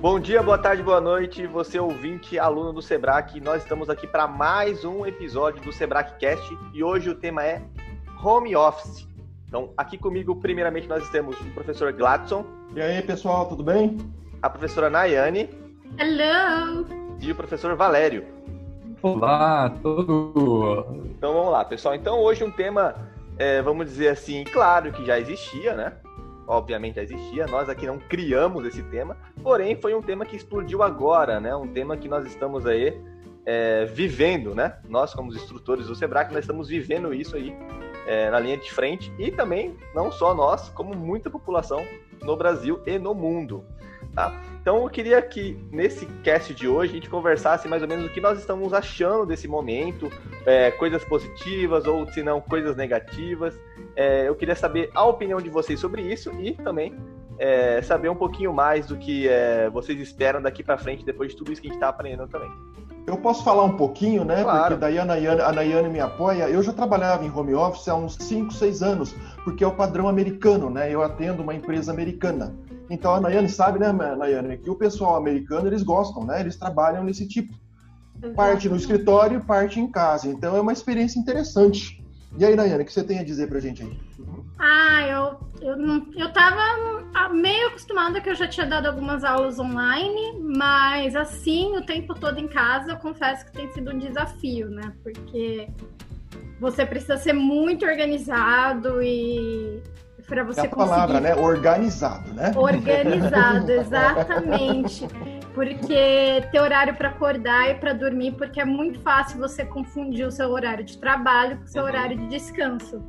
Bom dia, boa tarde, boa noite, você ouvinte, aluno do Sebrae. Nós estamos aqui para mais um episódio do Sebrae Cast e hoje o tema é Home Office. Então, aqui comigo, primeiramente, nós temos o professor Gladson. E aí, pessoal, tudo bem? A professora Nayane. Hello! E o professor Valério. Olá, tudo! Então, vamos lá, pessoal. Então, hoje um tema, é, vamos dizer assim, claro que já existia, né? Obviamente já existia, nós aqui não criamos esse tema, porém foi um tema que explodiu agora, né? Um tema que nós estamos aí é, vivendo, né? Nós, como instrutores do Sebrae, nós estamos vivendo isso aí é, na linha de frente e também, não só nós, como muita população no Brasil e no mundo. Tá? Então eu queria que nesse cast de hoje a gente conversasse mais ou menos o que nós estamos achando desse momento, é, coisas positivas ou se não coisas negativas. É, eu queria saber a opinião de vocês sobre isso e também é, saber um pouquinho mais do que é, vocês esperam daqui para frente depois de tudo isso que a gente está aprendendo também. Eu posso falar um pouquinho, né? Claro. Porque daí a Nayane, a Nayane me apoia. Eu já trabalhava em home office há uns 5, 6 anos, porque é o padrão americano, né? Eu atendo uma empresa americana. Então a Nayane sabe, né, Nayane, que o pessoal americano eles gostam, né? Eles trabalham nesse tipo. Parte no escritório, parte em casa. Então é uma experiência interessante. E aí, Nayane, o que você tem a dizer pra gente aí? Ah, eu, eu, não, eu tava meio acostumada que eu já tinha dado algumas aulas online, mas assim, o tempo todo em casa, eu confesso que tem sido um desafio, né? Porque você precisa ser muito organizado e para você é a conseguir... palavra, né? Organizado, né? Organizado, exatamente. Porque ter horário para acordar e para dormir, porque é muito fácil você confundir o seu horário de trabalho com o seu uhum. horário de descanso.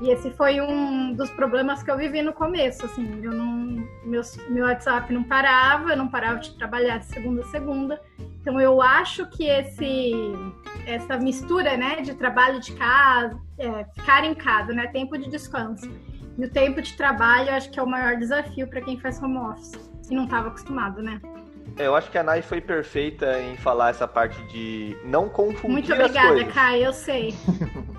E esse foi um dos problemas que eu vivi no começo, assim, eu não, meu, meu WhatsApp não parava, eu não parava de trabalhar de segunda a segunda. Então eu acho que esse essa mistura, né, de trabalho de casa, é, ficar em casa, né, tempo de descanso e o tempo de trabalho, acho que é o maior desafio para quem faz home office e não estava acostumado, né? É, eu acho que a Nai foi perfeita em falar essa parte de não confundir Muito obrigada. Kai, eu sei.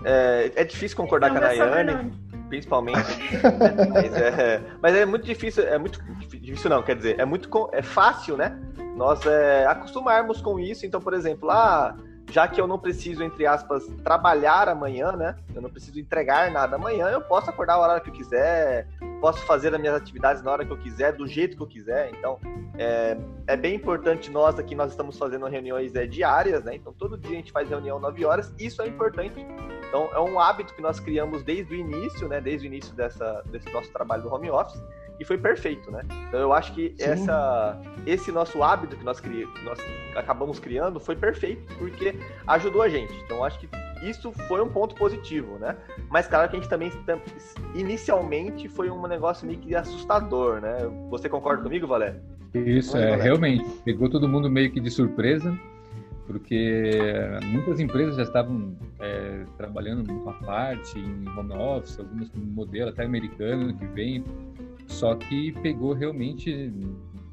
É, é difícil concordar com a Nayane, principalmente. mas, é, mas é muito difícil, é muito difícil não, quer dizer, é muito é fácil, né? Nós é, acostumarmos com isso. Então, por exemplo, ah, já que eu não preciso, entre aspas, trabalhar amanhã, né? Eu não preciso entregar nada amanhã, eu posso acordar a hora que eu quiser, posso fazer as minhas atividades na hora que eu quiser, do jeito que eu quiser. Então, é, é bem importante nós aqui, nós estamos fazendo reuniões é, diárias, né? Então, todo dia a gente faz reunião 9 horas, isso é importante. Então, é um hábito que nós criamos desde o início, né? Desde o início dessa, desse nosso trabalho do home office e foi perfeito, né? Então eu acho que essa, esse nosso hábito que nós, cri, nós acabamos criando foi perfeito, porque ajudou a gente. Então eu acho que isso foi um ponto positivo, né? Mas claro que a gente também inicialmente foi um negócio meio que assustador, né? Você concorda comigo, Valério? Isso, é, Valério. realmente. Pegou todo mundo meio que de surpresa, porque muitas empresas já estavam é, trabalhando com a parte, em home office, algumas com modelo até americano que vem só que pegou realmente,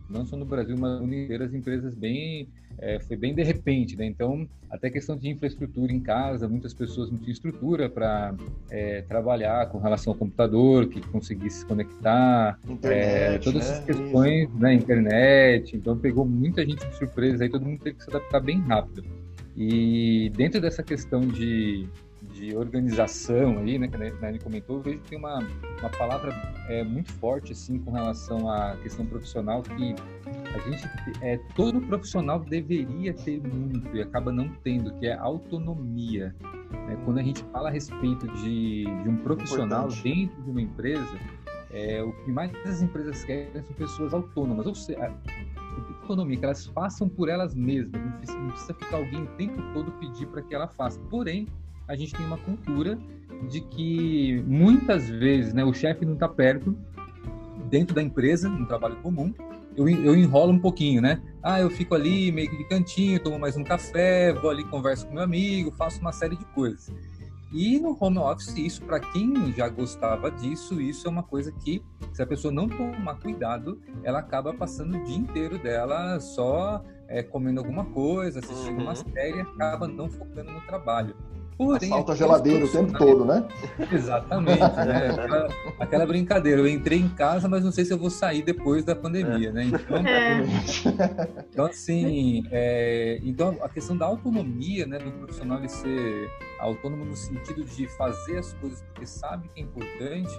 não só no Brasil, mas no inteiro, as empresas bem. É, foi bem de repente, né? Então, até questão de infraestrutura em casa, muitas pessoas não tinham estrutura para é, trabalhar com relação ao computador, que conseguisse se conectar, internet, é, todas né? essas questões, né? Internet. Então, pegou muita gente de surpresa, aí todo mundo teve que se adaptar bem rápido. E dentro dessa questão de de organização aí, né, que a Nani comentou, eu vejo que tem uma, uma palavra é, muito forte, assim, com relação à questão profissional, que a gente, é, todo profissional deveria ter muito e acaba não tendo, que é autonomia. Né? Quando a gente fala a respeito de, de um profissional Importante. dentro de uma empresa, é, o que mais as empresas querem são pessoas autônomas, ou seja, que elas façam por elas mesmas, não precisa, não precisa ficar alguém o tempo todo pedir para que ela faça. Porém, a gente tem uma cultura de que muitas vezes né, o chefe não está perto, dentro da empresa, no trabalho comum, eu, eu enrolo um pouquinho, né? Ah, eu fico ali meio que de cantinho, tomo mais um café, vou ali, converso com meu amigo, faço uma série de coisas. E no home office, isso para quem já gostava disso, isso é uma coisa que, se a pessoa não tomar cuidado, ela acaba passando o dia inteiro dela só é, comendo alguma coisa, assistindo uhum. uma série, acaba não focando no trabalho. Porém, Assalta a geladeira o tempo todo, né? Exatamente, né? Aquela, aquela, brincadeira. Eu entrei em casa, mas não sei se eu vou sair depois da pandemia, é. né? Então, é. então assim, é, então a questão da autonomia, né, do profissional ele ser autônomo no sentido de fazer as coisas porque sabe que é importante,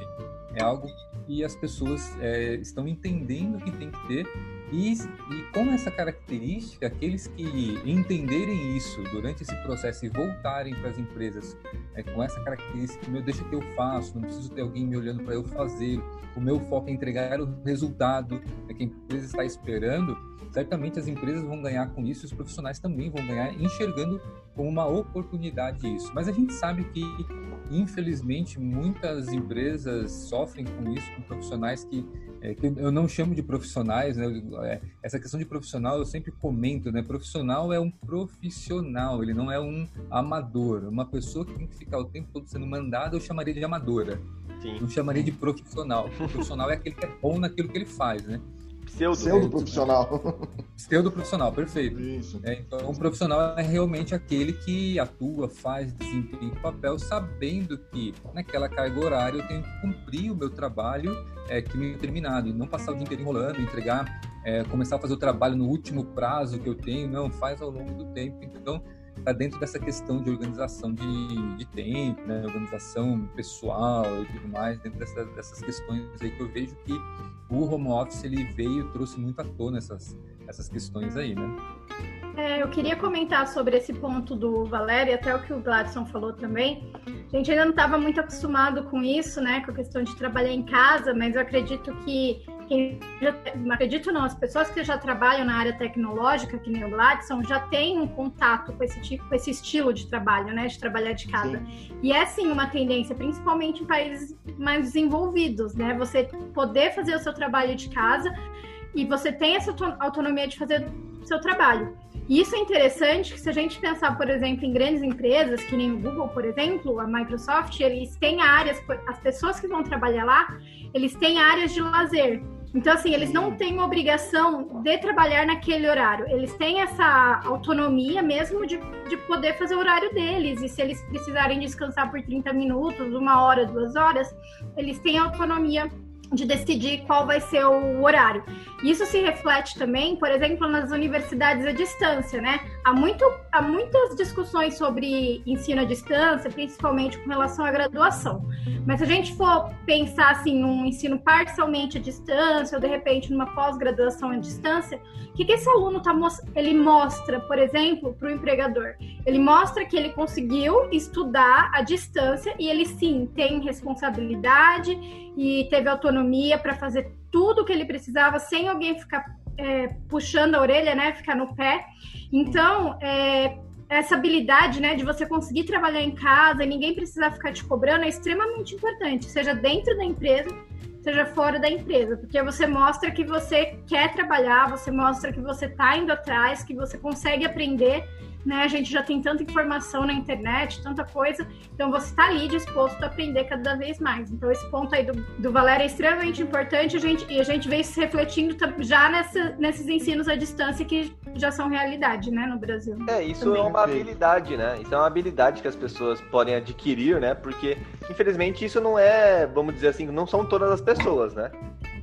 é algo que as pessoas é, estão entendendo que tem que ter. E, e com essa característica, aqueles que entenderem isso durante esse processo e voltarem para as empresas é, com essa característica, meu, deixa que eu faço, não preciso ter alguém me olhando para eu fazer, o meu foco é entregar o resultado é, que a empresa está esperando, certamente as empresas vão ganhar com isso, os profissionais também vão ganhar, enxergando como uma oportunidade isso. Mas a gente sabe que, infelizmente, muitas empresas sofrem com isso, com profissionais que é, que eu não chamo de profissionais, né? É, essa questão de profissional eu sempre comento, né? Profissional é um profissional, ele não é um amador. Uma pessoa que tem que ficar o tempo todo sendo mandada, eu chamaria de amadora. Sim. Não chamaria de profissional. O profissional é aquele que é bom naquilo que ele faz, né? Pseudo, Pseudo profissional. Pseudo profissional, perfeito. Isso. É, então, um profissional é realmente aquele que atua, faz, desempenha o papel, sabendo que naquela carga horária eu tenho que cumprir o meu trabalho é, que me é determinado, e não passar o dia inteiro enrolando, entregar, é, começar a fazer o trabalho no último prazo que eu tenho, não, faz ao longo do tempo. Então, está dentro dessa questão de organização de, de tempo, né? organização pessoal e tudo mais, dentro dessa, dessas questões aí que eu vejo que o home office ele veio trouxe muito à tona essas, essas questões aí, né? É, eu queria comentar sobre esse ponto do Valério, até o que o Gladson falou também. A gente ainda não estava muito acostumado com isso, né, com a questão de trabalhar em casa, mas eu acredito que quem já, acredito não, as pessoas que já trabalham na área tecnológica, que nem o Gladson, já têm um contato com esse tipo, com esse estilo de trabalho, né, de trabalhar de casa. Sim. E é sim uma tendência, principalmente em países mais desenvolvidos, né, você poder fazer o seu trabalho de casa e você tem essa autonomia de fazer o seu trabalho. E isso é interessante que se a gente pensar, por exemplo, em grandes empresas, que nem o Google, por exemplo, a Microsoft, eles têm áreas, as pessoas que vão trabalhar lá, eles têm áreas de lazer. Então, assim, eles não têm obrigação de trabalhar naquele horário. Eles têm essa autonomia mesmo de, de poder fazer o horário deles. E se eles precisarem descansar por 30 minutos, uma hora, duas horas, eles têm autonomia de decidir qual vai ser o horário. Isso se reflete também, por exemplo, nas universidades à distância, né? Há, muito, há muitas discussões sobre ensino à distância, principalmente com relação à graduação. Mas se a gente for pensar assim, num ensino parcialmente à distância, ou de repente numa pós-graduação à distância, o que, que esse aluno tá, ele mostra, por exemplo, para o empregador? Ele mostra que ele conseguiu estudar à distância e ele sim tem responsabilidade e teve autonomia para fazer tudo o que ele precisava sem alguém ficar é, puxando a orelha, né? Ficar no pé. Então, é, essa habilidade, né, de você conseguir trabalhar em casa e ninguém precisar ficar te cobrando é extremamente importante, seja dentro da empresa, seja fora da empresa, porque você mostra que você quer trabalhar, você mostra que você está indo atrás, que você consegue aprender né? A gente já tem tanta informação na internet, tanta coisa, então você está ali disposto a aprender cada vez mais. Então esse ponto aí do, do Valério é extremamente importante a gente, e a gente vê isso refletindo já nessa, nesses ensinos à distância que já são realidade, né, no Brasil. É, isso também. é uma habilidade, né? Isso é uma habilidade que as pessoas podem adquirir, né? Porque, infelizmente, isso não é, vamos dizer assim, não são todas as pessoas, né?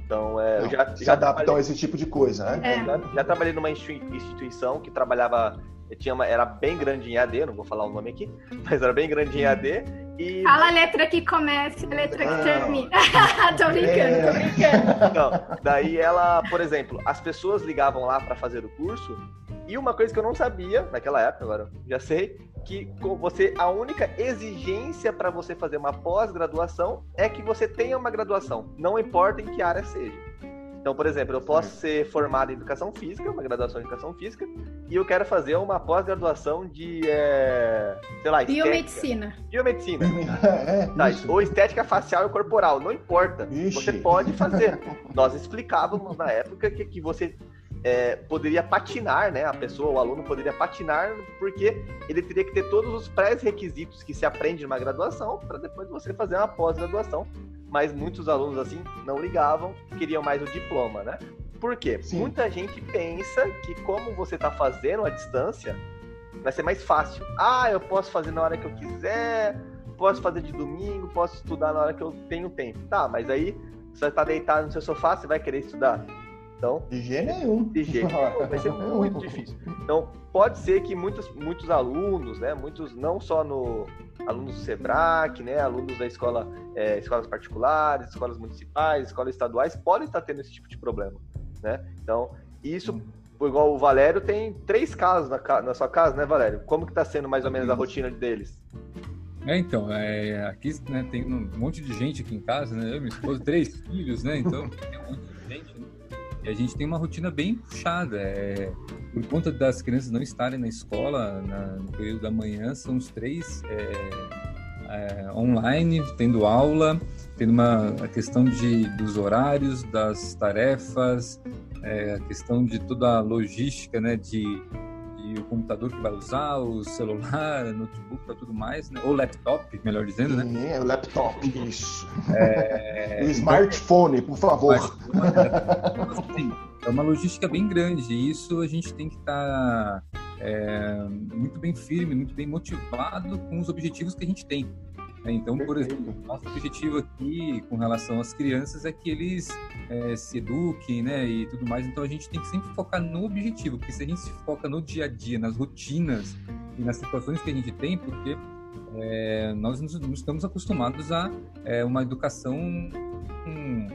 Então, é, não, eu já, se já adaptam trabalhei... a esse tipo de coisa, né? É. Já, já, trabalhei numa instituição que trabalhava tinha uma, era bem grande em AD, não vou falar o nome aqui, mas era bem grande em AD. E... Fala a letra que começa, a letra que termina. tô brincando, tô brincando. Não, daí ela, por exemplo, as pessoas ligavam lá para fazer o curso e uma coisa que eu não sabia naquela época, agora já sei, que você a única exigência para você fazer uma pós-graduação é que você tenha uma graduação, não importa em que área seja. Então, por exemplo, eu posso ser formado em educação física, uma graduação em educação física, e eu quero fazer uma pós-graduação de, é, sei lá, biomedicina. Estética. Biomedicina. É, tá, ou estética facial e corporal, não importa. Ixi. Você pode fazer. Nós explicávamos na época que, que você é, poderia patinar, né? A pessoa, o aluno poderia patinar porque ele teria que ter todos os pré-requisitos que se aprende numa graduação para depois você fazer uma pós-graduação mas muitos alunos assim não ligavam, queriam mais o diploma, né? Por quê? Sim. Muita gente pensa que como você está fazendo à distância, vai ser mais fácil. Ah, eu posso fazer na hora que eu quiser, posso fazer de domingo, posso estudar na hora que eu tenho tempo. Tá, mas aí você está deitado no seu sofá, você vai querer estudar? Então, de jeito nenhum. De jeito nenhum, vai ser muito difícil. Então, pode ser que muitos, muitos alunos, né, muitos não só no alunos do Sebrae, né, alunos da escola, é, escolas particulares, escolas municipais, escolas estaduais, podem estar tendo esse tipo de problema, né? Então, isso, igual o Valério tem três casos na, na sua casa, né, Valério? Como que está sendo mais ou menos a rotina deles? É, então, é, aqui né, tem um monte de gente aqui em casa, né? Eu, minha esposa, três filhos, né? Então, tem um monte de gente, né? E a gente tem uma rotina bem puxada. É, por conta das crianças não estarem na escola na, no período da manhã, são os três é, é, online, tendo aula, tendo uma a questão de, dos horários, das tarefas, é, a questão de toda a logística, né, de o computador que vai usar, o celular, notebook para tudo mais, né? ou laptop, melhor dizendo, né? É, o laptop, isso. É... o smartphone, por favor. Sim, é uma logística bem grande e isso a gente tem que estar tá, é, muito bem firme, muito bem motivado com os objetivos que a gente tem. Né? Então, por exemplo, nosso objetivo aqui com relação às crianças é que eles é, se eduquem, né, e tudo mais. Então, a gente tem que sempre focar no objetivo, porque se a gente se foca no dia a dia, nas rotinas e nas situações que a gente tem, porque é, nós estamos acostumados a é, uma educação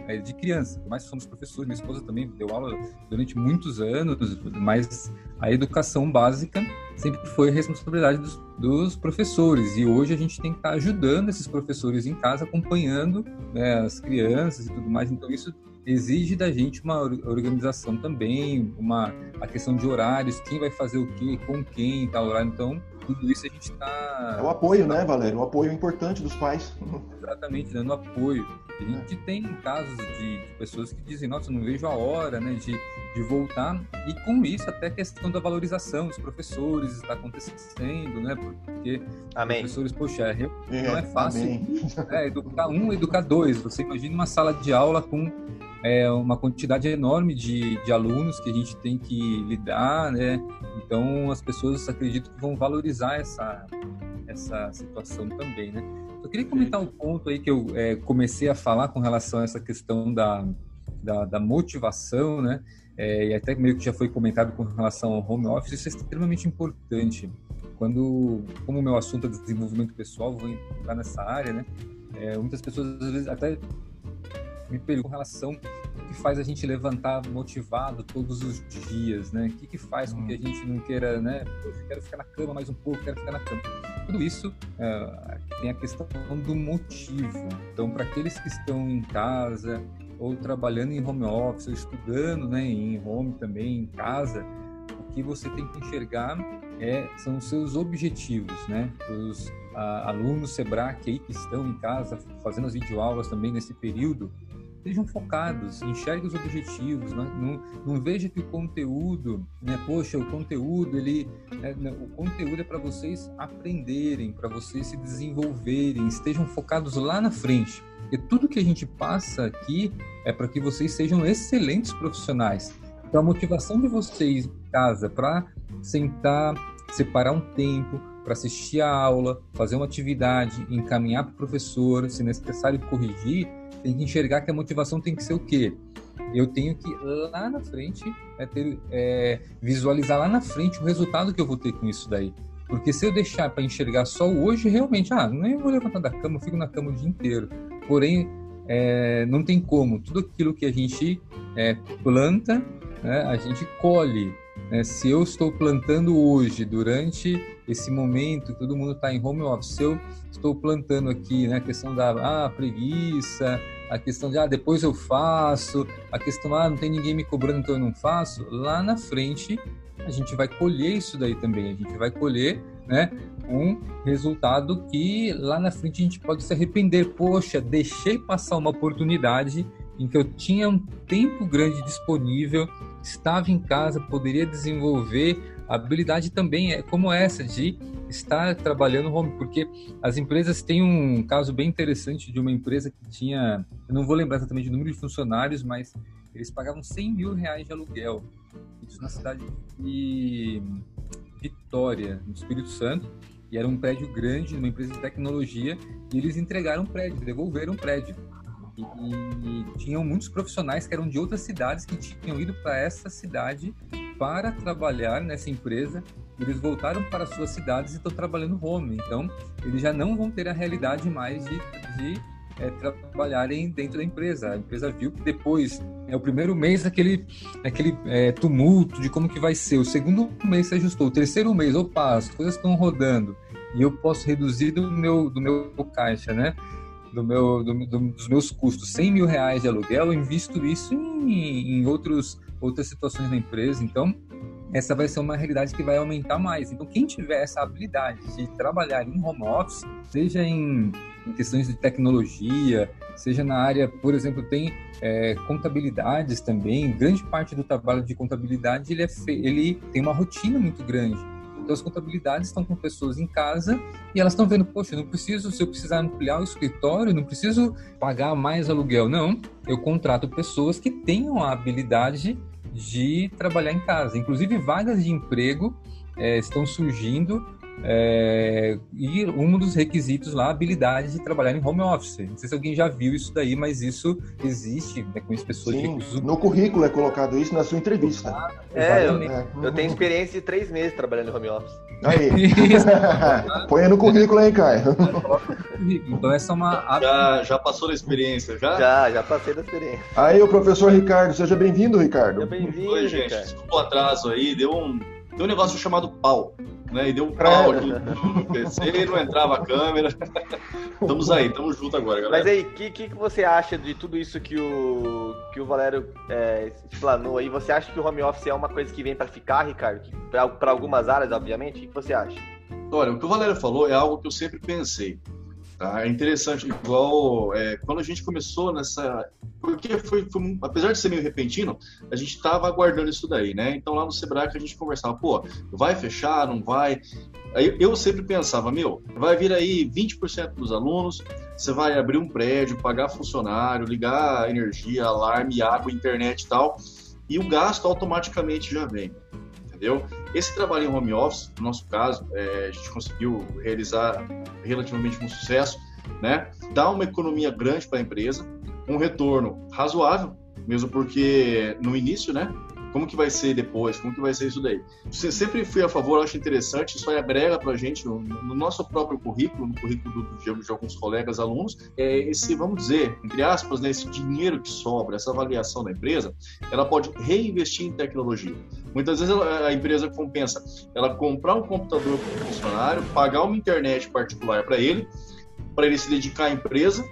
é, de criança. Por mais que somos professores, minha esposa também deu aula durante muitos anos, mas a educação básica sempre foi responsabilidade dos, dos professores. E hoje a gente tem que estar ajudando esses professores em casa, acompanhando né, as crianças e tudo mais. Então isso exige da gente uma organização também, uma a questão de horários, quem vai fazer o quê, com quem, tal horário. Então tudo isso a gente está. É o apoio, né, Valério? O apoio importante dos pais. Exatamente, dando apoio. A gente tem casos de, de, pessoas que dizem, nossa, não vejo a hora né, de, de voltar. E com isso, até a questão da valorização dos professores está acontecendo, né? Porque Amém. professores, poxa, é, não é fácil é, educar um, educar dois. Você imagina uma sala de aula com é, uma quantidade enorme de, de alunos que a gente tem que lidar, né? Então, as pessoas acredito que vão valorizar essa, essa situação também, né? Eu queria comentar um ponto aí que eu é, comecei a falar com relação a essa questão da, da, da motivação, né? É, e até meio que já foi comentado com relação ao home office, isso é extremamente importante. Quando, como o meu assunto é desenvolvimento pessoal, vou entrar nessa área, né? É, muitas pessoas às vezes até me perguntam com relação o que faz a gente levantar motivado todos os dias, né? O que, que faz com que a hum. gente não queira, né? Poxa, quero ficar na cama mais um pouco, quero ficar na cama. Tudo isso é, tem a questão do motivo. Então, para aqueles que estão em casa ou trabalhando em home office, ou estudando, né, em home também, em casa, o que você tem que enxergar é, são os seus objetivos, né? Os a, alunos Sebrae aí que estão em casa fazendo as videoaulas também nesse período, sejam focados, enxerguem os objetivos, não, não, não veja que o conteúdo, né, poxa, o conteúdo, ele, né, o conteúdo é para vocês aprenderem, para vocês se desenvolverem, estejam focados lá na frente. Porque tudo que a gente passa aqui é para que vocês sejam excelentes profissionais. Então, a motivação de vocês em casa para sentar, separar um tempo, para assistir a aula, fazer uma atividade, encaminhar para o professor, se necessário corrigir, tem que enxergar que a motivação tem que ser o quê? Eu tenho que lá na frente é, ter, é, visualizar lá na frente o resultado que eu vou ter com isso daí. Porque se eu deixar para enxergar só hoje, realmente, ah, nem vou levantar da cama, eu fico na cama o dia inteiro. Porém, é, não tem como. Tudo aquilo que a gente é, planta, né, a gente colhe. Né? Se eu estou plantando hoje, durante esse momento, todo mundo está em home office, eu estou plantando aqui né, a questão da ah, preguiça, a questão de ah, depois eu faço, a questão ah, não tem ninguém me cobrando, então eu não faço, lá na frente a gente vai colher isso daí também, a gente vai colher né, um resultado que lá na frente a gente pode se arrepender. Poxa, deixei passar uma oportunidade em que eu tinha um tempo grande disponível, estava em casa, poderia desenvolver habilidade também é como essa de estar trabalhando home, porque as empresas têm um caso bem interessante de uma empresa que tinha, eu não vou lembrar exatamente o número de funcionários, mas eles pagavam 100 mil reais de aluguel. Na cidade de Vitória, no Espírito Santo. E era um prédio grande, uma empresa de tecnologia, e eles entregaram o prédio, devolveram o prédio. E, e, tinham muitos profissionais que eram de outras cidades que tinham ido para essa cidade para trabalhar nessa empresa. Eles voltaram para suas cidades e estão trabalhando home. Então, eles já não vão ter a realidade mais de, de é, trabalharem dentro da empresa. A empresa viu que depois é o primeiro mês daquele, é, tumulto de como que vai ser. O segundo mês se ajustou. O terceiro mês, opa, as coisas estão rodando e eu posso reduzir do meu do meu caixa, né? Do meu do, do, dos meus custos, 100 mil reais de aluguel, eu invisto isso em, em outros outras situações na empresa. Então essa vai ser uma realidade que vai aumentar mais. Então, quem tiver essa habilidade de trabalhar em home office, seja em, em questões de tecnologia, seja na área, por exemplo, tem é, contabilidades também. Grande parte do trabalho de contabilidade ele, é ele tem uma rotina muito grande. Então, as contabilidades estão com pessoas em casa e elas estão vendo, poxa, não preciso, se eu precisar ampliar o escritório, não preciso pagar mais aluguel. Não, eu contrato pessoas que tenham a habilidade de trabalhar em casa. Inclusive, vagas de emprego é, estão surgindo é, e um dos requisitos lá, a habilidade de trabalhar em home office. Não sei se alguém já viu isso daí, mas isso existe, né, com as pessoas Sim, de No currículo é colocado isso na sua entrevista. Ah, é, eu, é. eu, tenho experiência de três meses trabalhando em home office. Aí. Põe no currículo aí, Caio. então essa é uma. Já, já passou da experiência, já? Já, já passei da experiência. Aí o professor Ricardo, seja bem-vindo, Ricardo. Seja bem-vindo. Oi, gente. Ricardo. Desculpa o atraso aí, deu um, deu um negócio chamado pau né? E deu um pau aqui no PC, não entrava a câmera. estamos aí, estamos juntos agora, galera. Mas aí, o que, que, que, você acha de tudo isso que o, que o Valério é, explanou aí? Você acha que o home office é uma coisa que vem para ficar, Ricardo? Para algumas áreas, obviamente? O que você acha? Olha, o que o Valério falou é algo que eu sempre pensei. Tá? É interessante, igual é, quando a gente começou nessa. Porque foi, foi, apesar de ser meio repentino, a gente estava aguardando isso daí, né? Então lá no Sebrae a gente conversava, pô, vai fechar, não vai? Aí eu sempre pensava, meu, vai vir aí 20% dos alunos, você vai abrir um prédio, pagar funcionário, ligar energia, alarme, água, internet e tal, e o gasto automaticamente já vem entendeu? Esse trabalho em home office, no nosso caso, é, a gente conseguiu realizar relativamente com sucesso, né? Dá uma economia grande para a empresa, um retorno razoável, mesmo porque no início, né? Como que vai ser depois? Como que vai ser isso daí? Sempre fui a favor, acho interessante, isso aí agrega para a gente no, no, nosso próprio currículo, no currículo do, de, de, alguns colegas alunos, é esse, vamos dizer, entre aspas, né, esse dinheiro que sobra, essa avaliação da empresa, ela pode reinvestir em tecnologia. Muitas vezes ela, a empresa compensa ela comprar um computador para o funcionário, pagar uma internet particular para ele, para ele se dedicar à empresa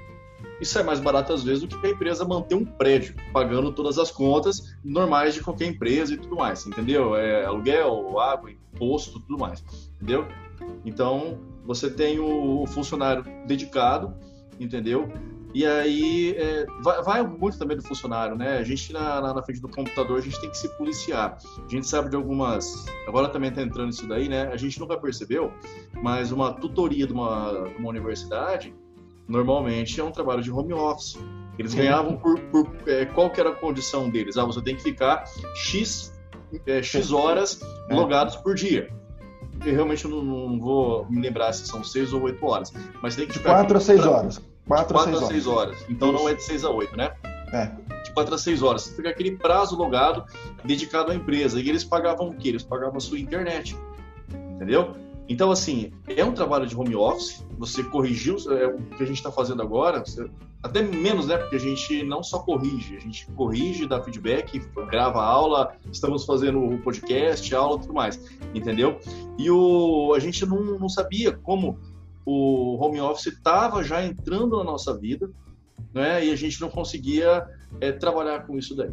isso é mais barato às vezes do que a empresa manter um prédio, pagando todas as contas normais de qualquer empresa e tudo mais, entendeu? É, aluguel, água, imposto, tudo mais, entendeu? Então, você tem o funcionário dedicado, entendeu? E aí, é, vai, vai, muito também do funcionário, né? A gente, na, na, na, frente do computador, a gente tem que se policiar. A gente sabe de algumas... Agora também está entrando isso daí, né? A gente nunca percebeu, mas uma tutoria de uma, de uma universidade normalmente é um trabalho de home office. Eles ganhavam por, por é, qual que era a condição deles? Ah, você tem que ficar X, é, X horas é. logados por dia. Eu realmente não, não, vou me lembrar se são 6 ou 8 horas. Mas tem que ficar. 4 a 6 horas. 4 a 6 horas. horas. Então Isso. não é de 6 a 8, né? É. De 4 a 6 horas. Você fica aquele prazo logado dedicado à empresa. E eles pagavam o quê? Eles pagavam a sua internet. Entendeu? Então, assim, é um trabalho de home office, você corrigiu é, o que a gente está fazendo agora, você, até menos, né? Porque a gente não só corrige, a gente corrige, dá feedback, grava aula, estamos fazendo o podcast, aula e tudo mais, entendeu? E o, a gente não, não sabia como o home office estava já entrando na nossa vida, né? E a gente não conseguia é, trabalhar com isso daí.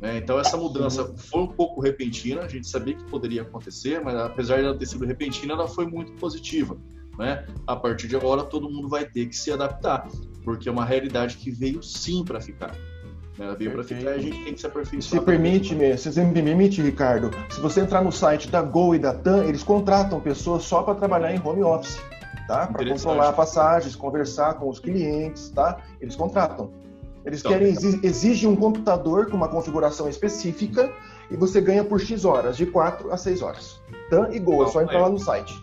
Né? Então essa mudança foi um pouco repentina, a gente sabia que poderia acontecer, mas apesar de ela ter sido repentina, ela foi muito positiva. Né? A partir de agora todo mundo vai ter que se adaptar, porque é uma realidade que veio sim para ficar. Né? Ela veio para ficar e a gente tem que se aperfeiçoar. Se permite, me, se me permite, Ricardo, se você entrar no site da Gol e da TAM, eles contratam pessoas só para trabalhar em home office, tá? Para controlar passagens, conversar com os clientes, tá? Eles contratam. Eles então, querem exigem um computador com uma configuração específica e você ganha por X horas, de 4 a 6 horas. Tan e Go, é só entrar lá no site.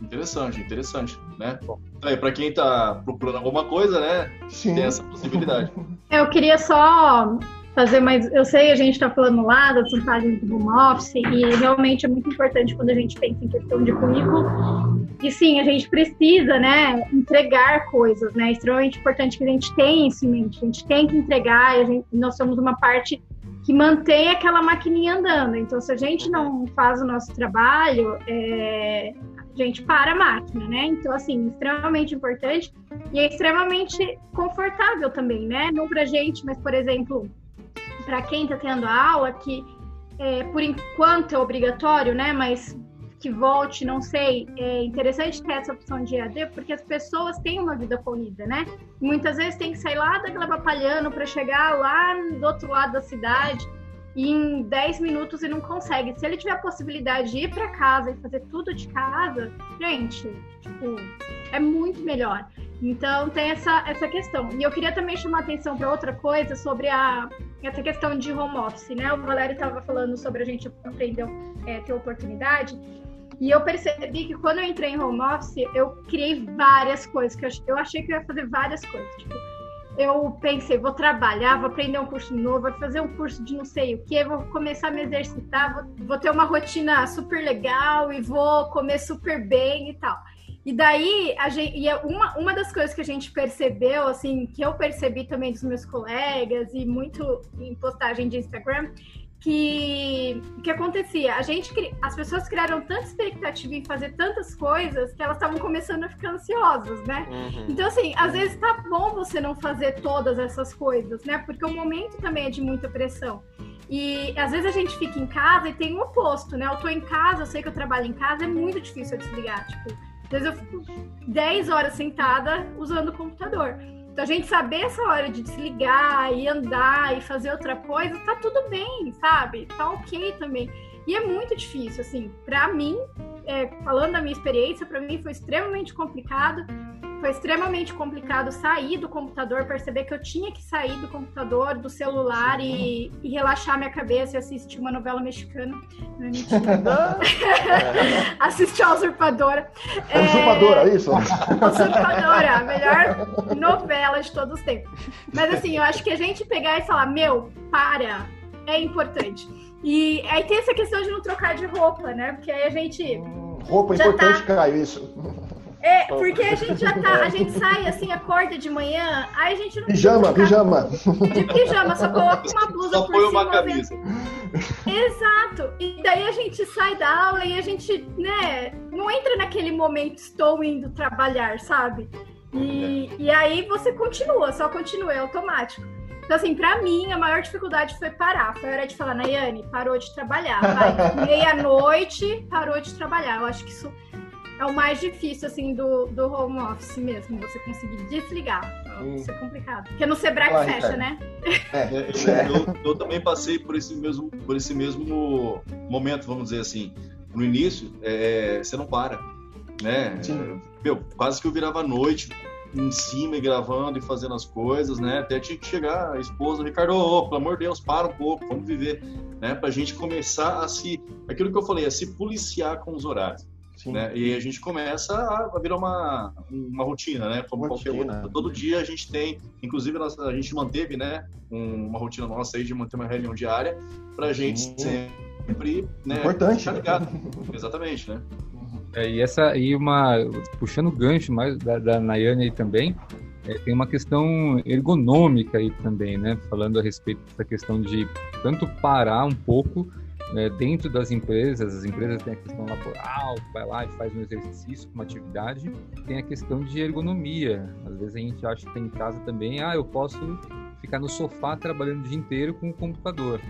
Interessante, interessante, né? Então, para quem está procurando alguma coisa, né? Sim. Tem essa possibilidade. Eu queria só fazer mais. Eu sei, a gente está falando lá das vantagens do home office, e realmente é muito importante quando a gente pensa em questão de currículo. E sim, a gente precisa, né, entregar coisas, né? É extremamente importante que a gente tenha isso em mente. A gente tem que entregar, e gente, nós somos uma parte que mantém aquela maquininha andando. Então, se a gente não faz o nosso trabalho, é, a gente para a máquina, né? Então, assim, extremamente importante e é extremamente confortável também, né? Não pra gente, mas, por exemplo, para quem está tendo aula, que é, por enquanto é obrigatório, né? Mas que volte, não sei. É interessante ter essa opção de EAD, porque as pessoas têm uma vida corrida, né? muitas vezes tem que sair lá daquela Batalhano para chegar lá do outro lado da cidade em 10 minutos e não consegue. Se ele tiver a possibilidade de ir para casa e fazer tudo de casa, gente, tipo, é muito melhor. Então tem essa, essa questão. E eu queria também chamar atenção para outra coisa sobre a, essa questão de home office, né? O Valério estava falando sobre a gente aprender é, ter oportunidade. E eu percebi que quando eu entrei em home office, eu criei várias coisas, que eu, eu achei que eu ia fazer várias coisas. Tipo, eu pensei, vou trabalhar, vou aprender um curso novo, vou fazer um curso de não sei o que, vou começar a me exercitar, vou, vou ter uma rotina super legal e vou comer super bem e tal. E daí, a gente, e é uma, uma das coisas que a gente percebeu, assim, que eu percebi também dos meus colegas e muito em postagem de Instagram, que que acontecia? A gente, as pessoas criaram tanta expectativa em fazer tantas coisas que elas estavam começando a ficar ansiosas, né? Uhum. Então, assim, às vezes tá bom você não fazer todas essas coisas, né? Porque o momento também é de muita pressão. E às vezes a gente fica em casa e tem o oposto, né? Eu tô em casa, eu sei que eu trabalho em casa, é muito difícil eu desligar. Tipo, às vezes eu fico 10 horas sentada usando o computador. Então, a gente saber essa hora de desligar e andar e fazer outra coisa, tá tudo bem, sabe? Tá ok também. E é muito difícil, assim, para mim, é, falando da minha experiência, para mim foi extremamente complicado foi extremamente complicado sair do computador, perceber que eu tinha que sair do computador, do celular e, e relaxar minha cabeça e assistir uma novela mexicana. Não é mentira. assistir a Usurpadora. É... Usurpadora, é isso? Usurpadora, a melhor novela de todos os tempos. Mas assim, eu acho que a gente pegar e falar, meu, para, é importante. E aí tem essa questão de não trocar de roupa, né? Porque aí a gente. Hum, roupa importante, tá... Caio, isso. É, porque a gente já tá, a gente sai assim, acorda de manhã, aí a gente não Pijama, pijama. De pijama, só coloca uma blusa só por põe cima. uma camisa. Exato. E daí a gente sai da aula e a gente, né, não entra naquele momento, estou indo trabalhar, sabe? E, é. e aí você continua, só continua, é automático. Então, assim, pra mim, a maior dificuldade foi parar. Foi a hora de falar, Nayane, parou de trabalhar. Meia-noite, parou de trabalhar. Eu acho que isso é o mais difícil, assim, do, do home office mesmo, você conseguir desligar. Hum. Isso é complicado. Porque no Sebrae ah, fecha, né? É, é. Eu, eu, também passei por esse, mesmo, por esse mesmo momento, vamos dizer assim. No início, é, você não para, né? Sim. Meu, quase que eu virava à noite em cima e gravando e fazendo as coisas, né? Até tinha que chegar a esposa, Ricardo, oh, pelo amor de Deus, para um pouco, vamos viver, né? Pra gente começar a se, aquilo que eu falei, a se policiar com os horários. Né? E a gente começa a virar uma, uma rotina, né? Como rotina. qualquer outra. Todo dia a gente tem, inclusive a gente manteve, né? uma rotina nossa aí de manter uma reunião diária para a gente Sim. sempre, né? Importante. ligado. Exatamente, né? É, e essa e uma puxando o gancho mais da, da Nayane aí também, é, tem uma questão ergonômica aí também, né? Falando a respeito dessa questão de tanto parar um pouco né, dentro das empresas, as empresas têm a questão laboral, vai lá e faz um exercício, uma atividade, tem a questão de ergonomia. Às vezes a gente acha que tem em casa também, ah, eu posso ficar no sofá trabalhando o dia inteiro com o computador.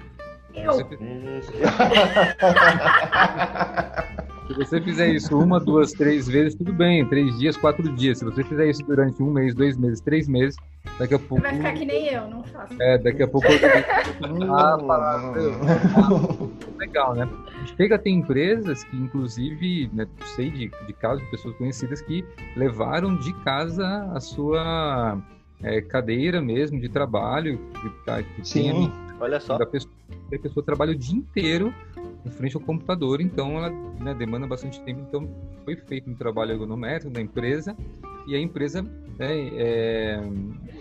Eu. Você... Se você fizer isso uma, duas, três vezes, tudo bem. Três dias, quatro dias. Se você fizer isso durante um mês, dois meses, três meses, daqui a pouco. Você vai ficar que nem eu, não faço. É, daqui a pouco. ah, parar. Legal, né? Chega a ter empresas que, inclusive, né, sei de, de casos de pessoas conhecidas que levaram de casa a sua é, cadeira mesmo de trabalho, que, tá, que Sim, olha só. A pessoa, a pessoa trabalha o dia inteiro em frente ao computador, então ela né, demanda bastante tempo. Então foi feito um trabalho ergonométrico da empresa e a empresa, né, é,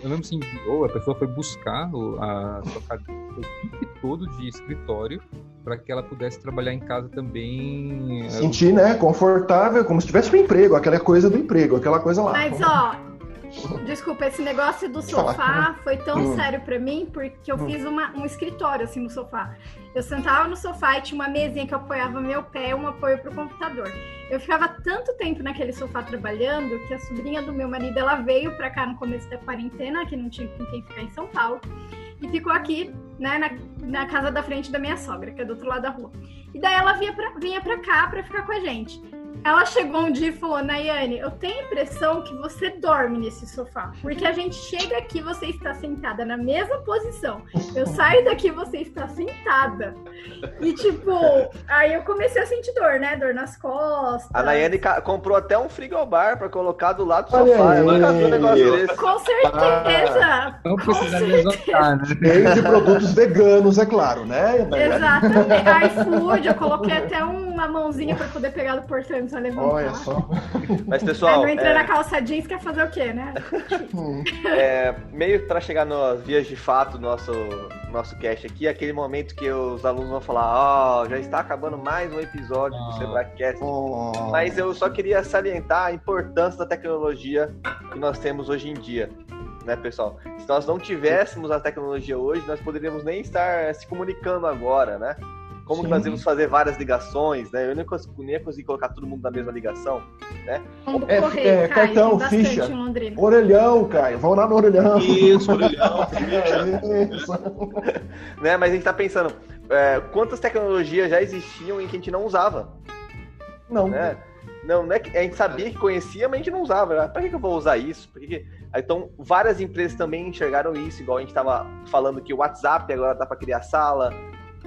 eu lembro assim, ou a pessoa foi buscar a sua cadeira o tempo todo de escritório para que ela pudesse trabalhar em casa também. É, Sentir, né, confortável, como se tivesse um emprego, aquela coisa do emprego, aquela coisa lá. Mas ó, Desculpa, esse negócio do sofá foi tão hum. sério para mim porque eu hum. fiz uma, um escritório assim no sofá. Eu sentava no sofá e tinha uma mesinha que eu apoiava meu pé, um apoio para o computador. Eu ficava tanto tempo naquele sofá trabalhando que a sobrinha do meu marido ela veio para cá no começo da quarentena, que não tinha com quem ficar em São Paulo, e ficou aqui, né, na, na casa da frente da minha sogra, que é do outro lado da rua. E daí ela vinha pra, vinha pra cá para ficar com a gente. Ela chegou um dia e falou, Nayane, eu tenho a impressão que você dorme nesse sofá. Porque a gente chega aqui você está sentada na mesma posição. Eu saio daqui você está sentada. E tipo, aí eu comecei a sentir dor, né? Dor nas costas. A Nayane comprou até um frigobar para colocar do lado do sofá. Eu nunca vi um negócio desse. Com certeza. Não precisa exotar, né? Meio de produtos veganos, é claro, né? Exatamente. iFood, eu coloquei até uma mãozinha para poder pegar do portão só levantar. Olha só. Mas, pessoal. não entra é... na calça jeans, quer fazer o quê, né? é, meio para chegar nas vias de fato do nosso, nosso cast aqui, aquele momento que os alunos vão falar: Ó, oh, já está acabando mais um episódio oh. do Sebracast. Oh. Mas eu só queria salientar a importância da tecnologia que nós temos hoje em dia. Né, pessoal? Se nós não tivéssemos a tecnologia hoje, nós poderíamos nem estar se comunicando agora, né? Como que nós íamos fazer várias ligações, né? Eu nem, consegui, nem ia conseguir colocar todo mundo na mesma ligação, né? É, correr, é, cartão, ficha, orelhão, Caio, vamos lá no orelhão. Isso, orelhão, ficha. né? Mas a gente tá pensando, é, quantas tecnologias já existiam e que a gente não usava? Não. Né? Não, não é que a gente sabia que conhecia, mas a gente não usava. Né? Para que, que eu vou usar isso? Por que Então, várias empresas também enxergaram isso, igual a gente estava falando que o WhatsApp agora dá para criar sala,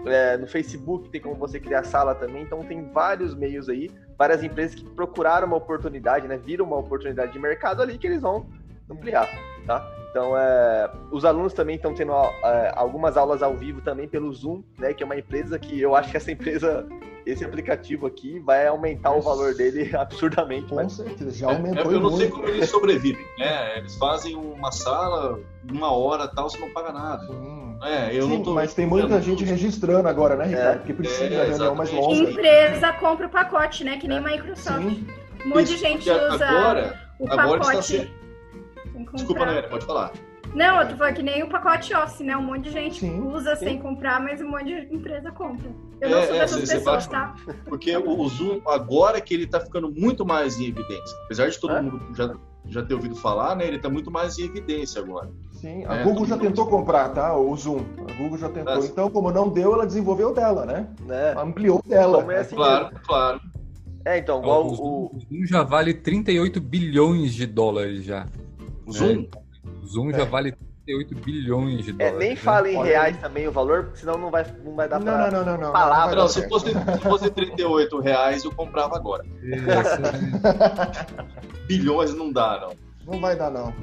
é, no Facebook tem como você criar sala também, então tem vários meios aí, várias empresas que procuraram uma oportunidade, né? Viram uma oportunidade de mercado ali que eles vão ampliar, tá? Então, é, os alunos também estão tendo é, algumas aulas ao vivo também pelo Zoom, né? Que é uma empresa que eu acho que essa empresa, esse aplicativo aqui, vai aumentar o valor dele absurdamente. Com mas... certeza, já aumentou. É, eu não sei como eles sobrevivem, né? Eles fazem uma sala, uma hora tal, você não paga nada. Sim. É, eu Sim, não tô mas tem muita gente registrando agora, né, Ricardo? É, Porque precisa é, reunião mais longa. Empresa compra o pacote, né? Que nem é. Microsoft. Sim. Um monte de gente usa agora, o agora pacote. Está Desculpa, Nélia, pode falar. Não, eu tô falando que nem o pacote Office, né? Um monte de gente sim, usa sim. sem comprar, mas um monte de empresa compra. Eu não é, sou é, dessas pessoas, tá? Porque o, Zoom, agora que ele tá ficando muito mais em evidência. Apesar de todo é? mundo já, já ter ouvido falar, né? Ele tá muito mais em evidência agora. Sim, a é, Google já tentou comprar, tá? O Zoom. A Google já tentou. Então, como não deu, ela desenvolveu dela, né? né? Ampliou dela. É assim claro, claro. É, então, igual o, o... o Zoom já vale 38 bilhões de dólares já. O Zoom? O Zoom já vale 38 bilhões de dólares. É, nem né? fala em reais também o valor, senão não vai, não vai dar não, pra não, não, não, palavra. Não, se fosse, se fosse 38 reais, eu comprava agora. bilhões não dá, não. Não vai dar, não.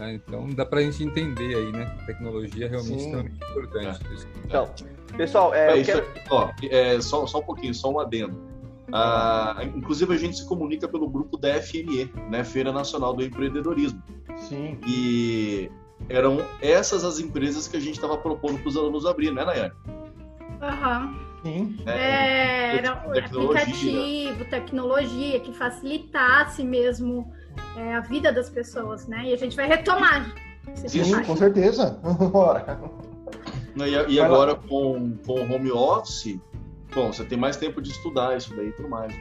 É, então dá pra gente entender aí, né? A tecnologia é realmente Sim. extremamente importante. É. Então, pessoal, é, é, quero... ó, é, só, só um pouquinho, só um adendo. Ah, inclusive, a gente se comunica pelo grupo da FNE, né, Feira Nacional do Empreendedorismo. Sim. E eram essas as empresas que a gente estava propondo para os alunos abrir, né, Nayane? Aham. Uhum. Sim. É, é era tecnologia. aplicativo, tecnologia que facilitasse mesmo é, a vida das pessoas, né? E a gente vai retomar. Sim, com certeza. Bora. E, e agora com, com o home office, bom, você tem mais tempo de estudar isso daí e tudo mais.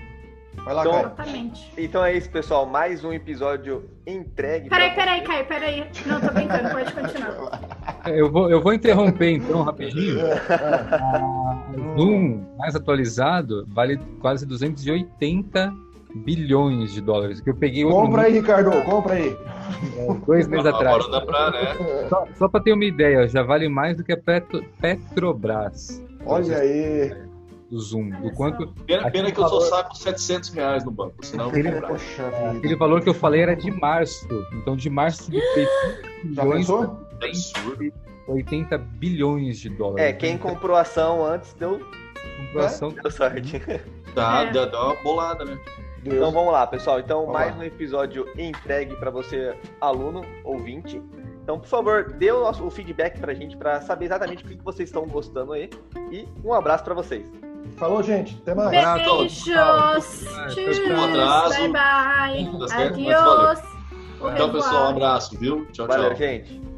Vai lá, então, Caio. Então é isso, pessoal. Mais um episódio entregue. Peraí, peraí, Caio, peraí. Não, tô brincando, pode continuar. Eu vou, eu vou interromper então rapidinho. O Zoom mais atualizado vale quase 280 bilhões de dólares. Que eu peguei compra aí, Ricardo, compra aí. É, dois meses atrás. Pra, né? Só, só para ter uma ideia, já vale mais do que a Petro, Petrobras. Olha aí. Do Zoom, do quanto... Pena, pena que eu só saco 700 reais no banco, senão aquele, aquele valor que eu falei era de março, então de março de bilhões... 80 bilhões de dólares. É, quem comprou ação antes deu... Comprou ação... Deu sorte. Tá, é. deu uma bolada, né? Deus. Então vamos lá, pessoal. Então, vamos mais lá. um episódio entregue para você, aluno, ouvinte. Então, por favor, dê o, nosso, o feedback pra gente para saber exatamente o que vocês estão gostando aí. E um abraço para vocês. Falou, gente. Até mais. Beijos. Um abraço. Bye, bye. Adiós. Então, pessoal, um abraço, viu? Tchau, Valeu, tchau. Valeu, gente.